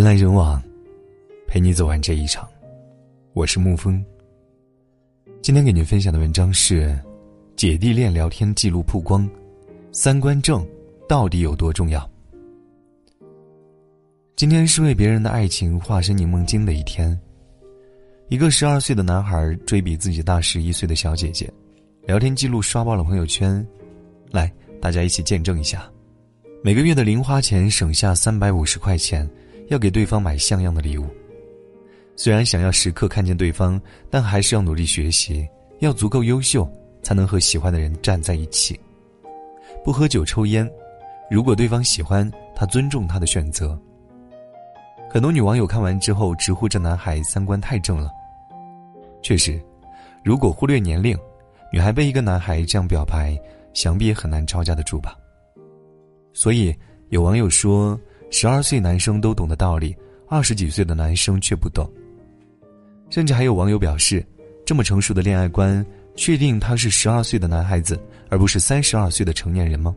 人来人往，陪你走完这一场。我是沐风。今天给您分享的文章是：姐弟恋聊天记录曝光，三观正到底有多重要？今天是为别人的爱情化身柠檬精的一天。一个十二岁的男孩追比自己大十一岁的小姐姐，聊天记录刷爆了朋友圈。来，大家一起见证一下，每个月的零花钱省下三百五十块钱。要给对方买像样的礼物。虽然想要时刻看见对方，但还是要努力学习，要足够优秀，才能和喜欢的人站在一起。不喝酒抽烟，如果对方喜欢，他尊重他的选择。很多女网友看完之后直呼这男孩三观太正了。确实，如果忽略年龄，女孩被一个男孩这样表白，想必也很难招架得住吧。所以有网友说。十二岁男生都懂的道理，二十几岁的男生却不懂。甚至还有网友表示，这么成熟的恋爱观，确定他是十二岁的男孩子，而不是三十二岁的成年人吗？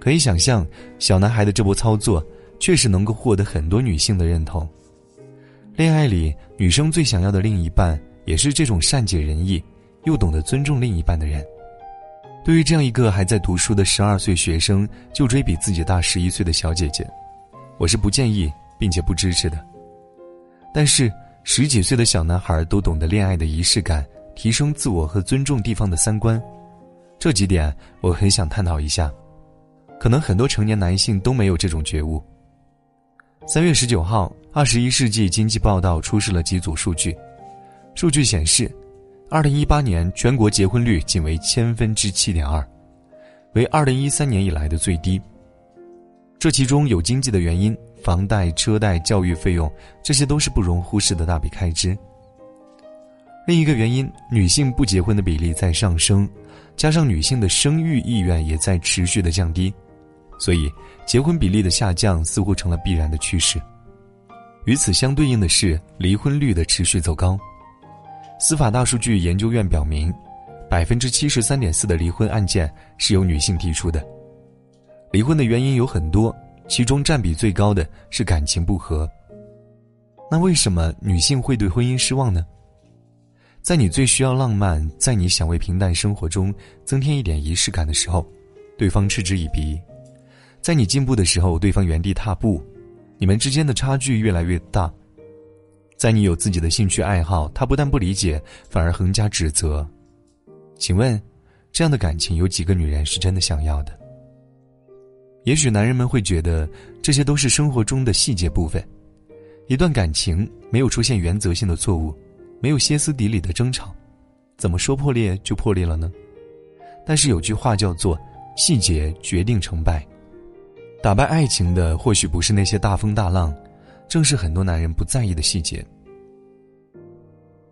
可以想象，小男孩的这波操作，确实能够获得很多女性的认同。恋爱里，女生最想要的另一半，也是这种善解人意，又懂得尊重另一半的人。对于这样一个还在读书的十二岁学生就追比自己大十一岁的小姐姐，我是不建议并且不支持的。但是十几岁的小男孩都懂得恋爱的仪式感、提升自我和尊重地方的三观，这几点我很想探讨一下。可能很多成年男性都没有这种觉悟。三月十九号，《二十一世纪经济报道》出示了几组数据，数据显示。二零一八年全国结婚率仅为千分之七点二，为二零一三年以来的最低。这其中有经济的原因，房贷、车贷、教育费用，这些都是不容忽视的大笔开支。另一个原因，女性不结婚的比例在上升，加上女性的生育意愿也在持续的降低，所以结婚比例的下降似乎成了必然的趋势。与此相对应的是，离婚率的持续走高。司法大数据研究院表明，百分之七十三点四的离婚案件是由女性提出的。离婚的原因有很多，其中占比最高的是感情不和。那为什么女性会对婚姻失望呢？在你最需要浪漫，在你想为平淡生活中增添一点仪式感的时候，对方嗤之以鼻；在你进步的时候，对方原地踏步，你们之间的差距越来越大。在你有自己的兴趣爱好，他不但不理解，反而横加指责。请问，这样的感情有几个女人是真的想要的？也许男人们会觉得这些都是生活中的细节部分。一段感情没有出现原则性的错误，没有歇斯底里的争吵，怎么说破裂就破裂了呢？但是有句话叫做“细节决定成败”，打败爱情的或许不是那些大风大浪。正是很多男人不在意的细节。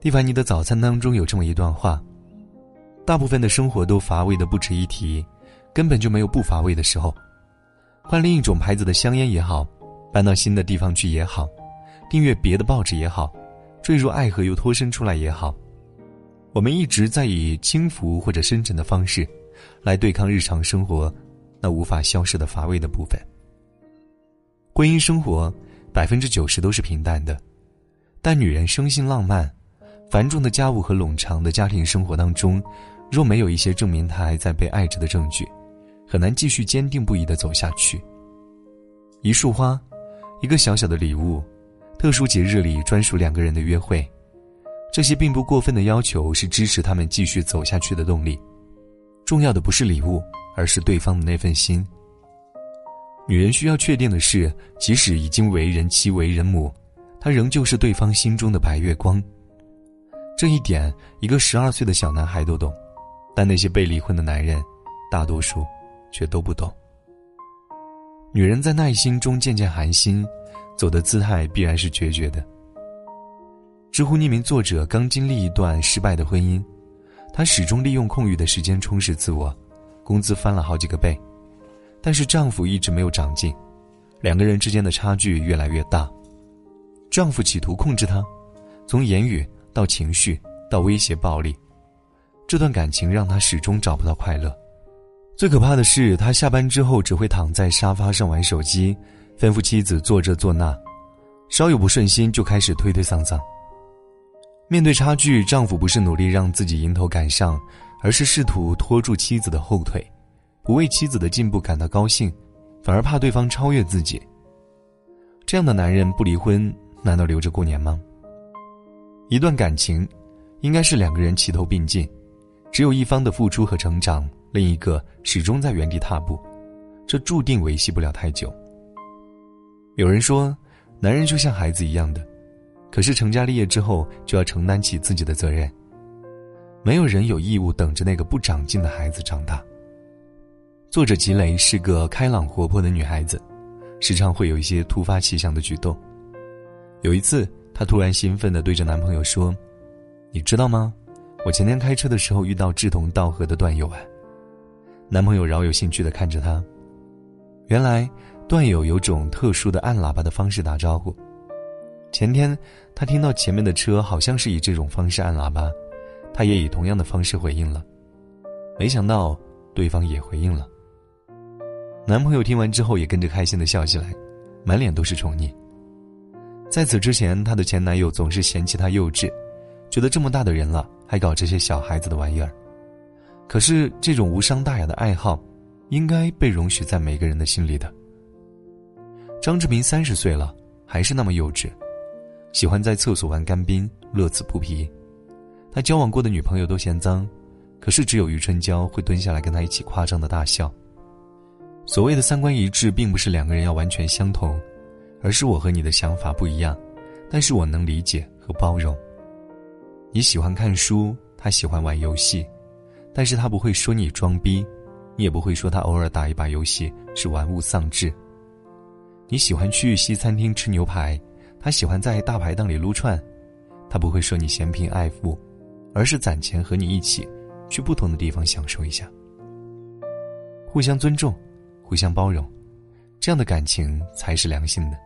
蒂凡尼的早餐当中有这么一段话：大部分的生活都乏味的不值一提，根本就没有不乏味的时候。换另一种牌子的香烟也好，搬到新的地方去也好，订阅别的报纸也好，坠入爱河又脱身出来也好，我们一直在以轻浮或者深沉的方式，来对抗日常生活那无法消失的乏味的部分。婚姻生活。百分之九十都是平淡的，但女人生性浪漫，繁重的家务和冗长的家庭生活当中，若没有一些证明她还在被爱着的证据，很难继续坚定不移的走下去。一束花，一个小小的礼物，特殊节日里专属两个人的约会，这些并不过分的要求是支持他们继续走下去的动力。重要的不是礼物，而是对方的那份心。女人需要确定的是，即使已经为人妻、为人母，她仍旧是对方心中的白月光。这一点，一个十二岁的小男孩都懂，但那些被离婚的男人，大多数却都不懂。女人在耐心中渐渐寒心，走的姿态必然是决绝的。知乎匿名作者刚经历一段失败的婚姻，她始终利用空余的时间充实自我，工资翻了好几个倍。但是丈夫一直没有长进，两个人之间的差距越来越大。丈夫企图控制她，从言语到情绪到威胁暴力，这段感情让她始终找不到快乐。最可怕的是，她下班之后只会躺在沙发上玩手机，吩咐妻子做这做那，稍有不顺心就开始推推搡搡。面对差距，丈夫不是努力让自己迎头赶上，而是试图拖住妻子的后腿，不为妻子的进步感到高兴，反而怕对方超越自己。这样的男人不离婚，难道留着过年吗？一段感情，应该是两个人齐头并进，只有一方的付出和成长，另一个始终在原地踏步，这注定维系不了太久。有人说，男人就像孩子一样的。可是成家立业之后，就要承担起自己的责任。没有人有义务等着那个不长进的孩子长大。作者吉雷是个开朗活泼的女孩子，时常会有一些突发奇想的举动。有一次，她突然兴奋地对着男朋友说：“你知道吗？我前天开车的时候遇到志同道合的段友啊。”男朋友饶有兴趣地看着她。原来，段友有种特殊的按喇叭的方式打招呼。前天，他听到前面的车好像是以这种方式按喇叭，他也以同样的方式回应了。没想到对方也回应了。男朋友听完之后也跟着开心的笑起来，满脸都是宠溺。在此之前，她的前男友总是嫌弃她幼稚，觉得这么大的人了还搞这些小孩子的玩意儿。可是这种无伤大雅的爱好，应该被容许在每个人的心里的。张志明三十岁了，还是那么幼稚。喜欢在厕所玩干冰，乐此不疲。他交往过的女朋友都嫌脏，可是只有余春娇会蹲下来跟他一起夸张的大笑。所谓的三观一致，并不是两个人要完全相同，而是我和你的想法不一样，但是我能理解和包容。你喜欢看书，他喜欢玩游戏，但是他不会说你装逼，你也不会说他偶尔打一把游戏是玩物丧志。你喜欢去西餐厅吃牛排。他喜欢在大排档里撸串，他不会说你嫌贫爱富，而是攒钱和你一起去不同的地方享受一下。互相尊重，互相包容，这样的感情才是良性的。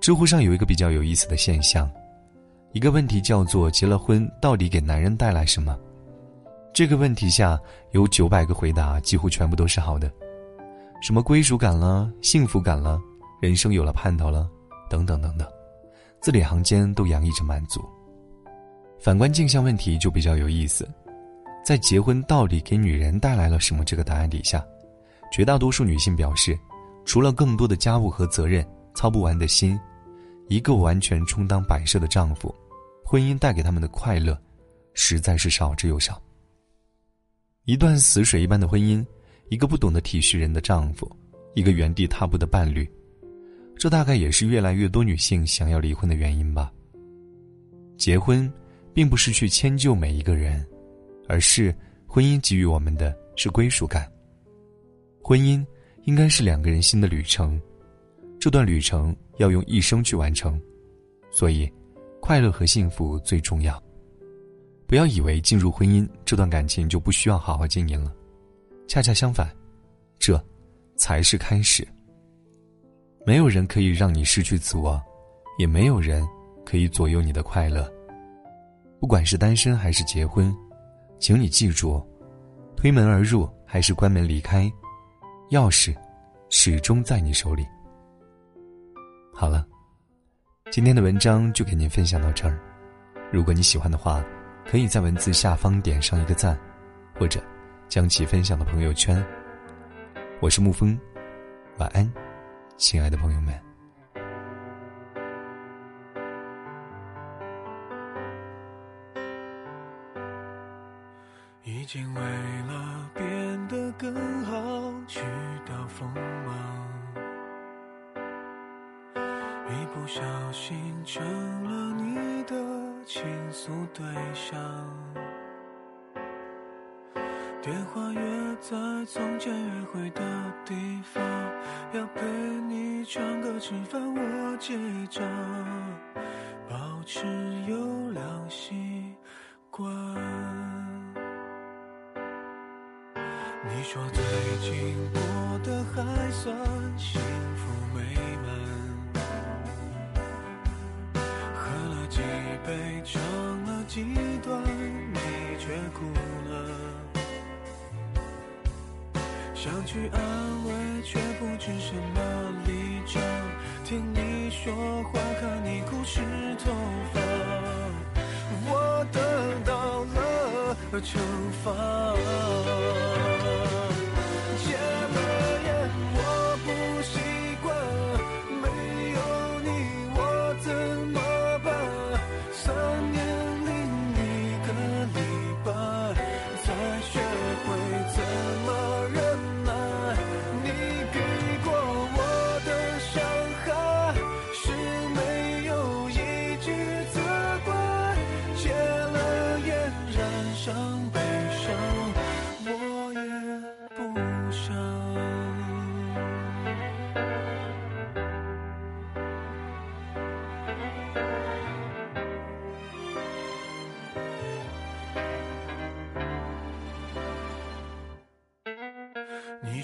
知乎上有一个比较有意思的现象，一个问题叫做“结了婚到底给男人带来什么”。这个问题下有九百个回答，几乎全部都是好的，什么归属感了、幸福感了、人生有了盼头了。等等等等，字里行间都洋溢着满足。反观镜像问题就比较有意思，在结婚到底给女人带来了什么这个答案底下，绝大多数女性表示，除了更多的家务和责任、操不完的心，一个完全充当摆设的丈夫，婚姻带给他们的快乐，实在是少之又少。一段死水一般的婚姻，一个不懂得体恤人的丈夫，一个原地踏步的伴侣。这大概也是越来越多女性想要离婚的原因吧。结婚，并不是去迁就每一个人，而是婚姻给予我们的是归属感。婚姻应该是两个人新的旅程，这段旅程要用一生去完成，所以，快乐和幸福最重要。不要以为进入婚姻这段感情就不需要好好经营了，恰恰相反，这，才是开始。没有人可以让你失去自我，也没有人可以左右你的快乐。不管是单身还是结婚，请你记住：推门而入还是关门离开，钥匙始终在你手里。好了，今天的文章就给您分享到这儿。如果你喜欢的话，可以在文字下方点上一个赞，或者将其分享到朋友圈。我是沐风，晚安。亲爱的朋友们，已经为电话约在从前约会的地方，要陪你唱歌吃饭，我结账，保持优良习惯。你说最近过得还算幸福美满，喝了几杯，唱了几段，你却哭了。想去安慰，却不知什么立场。听你说话，看你哭湿头发，我得到了惩罚。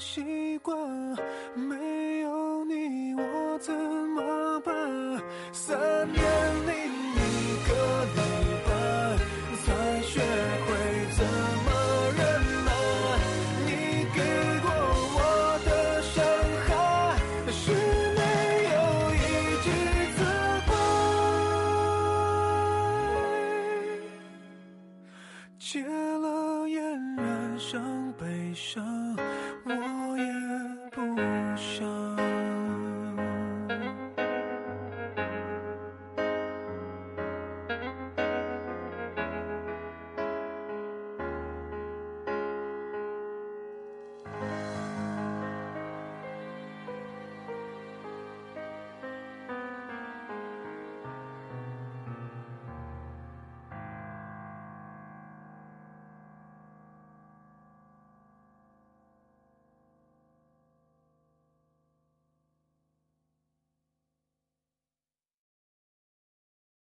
我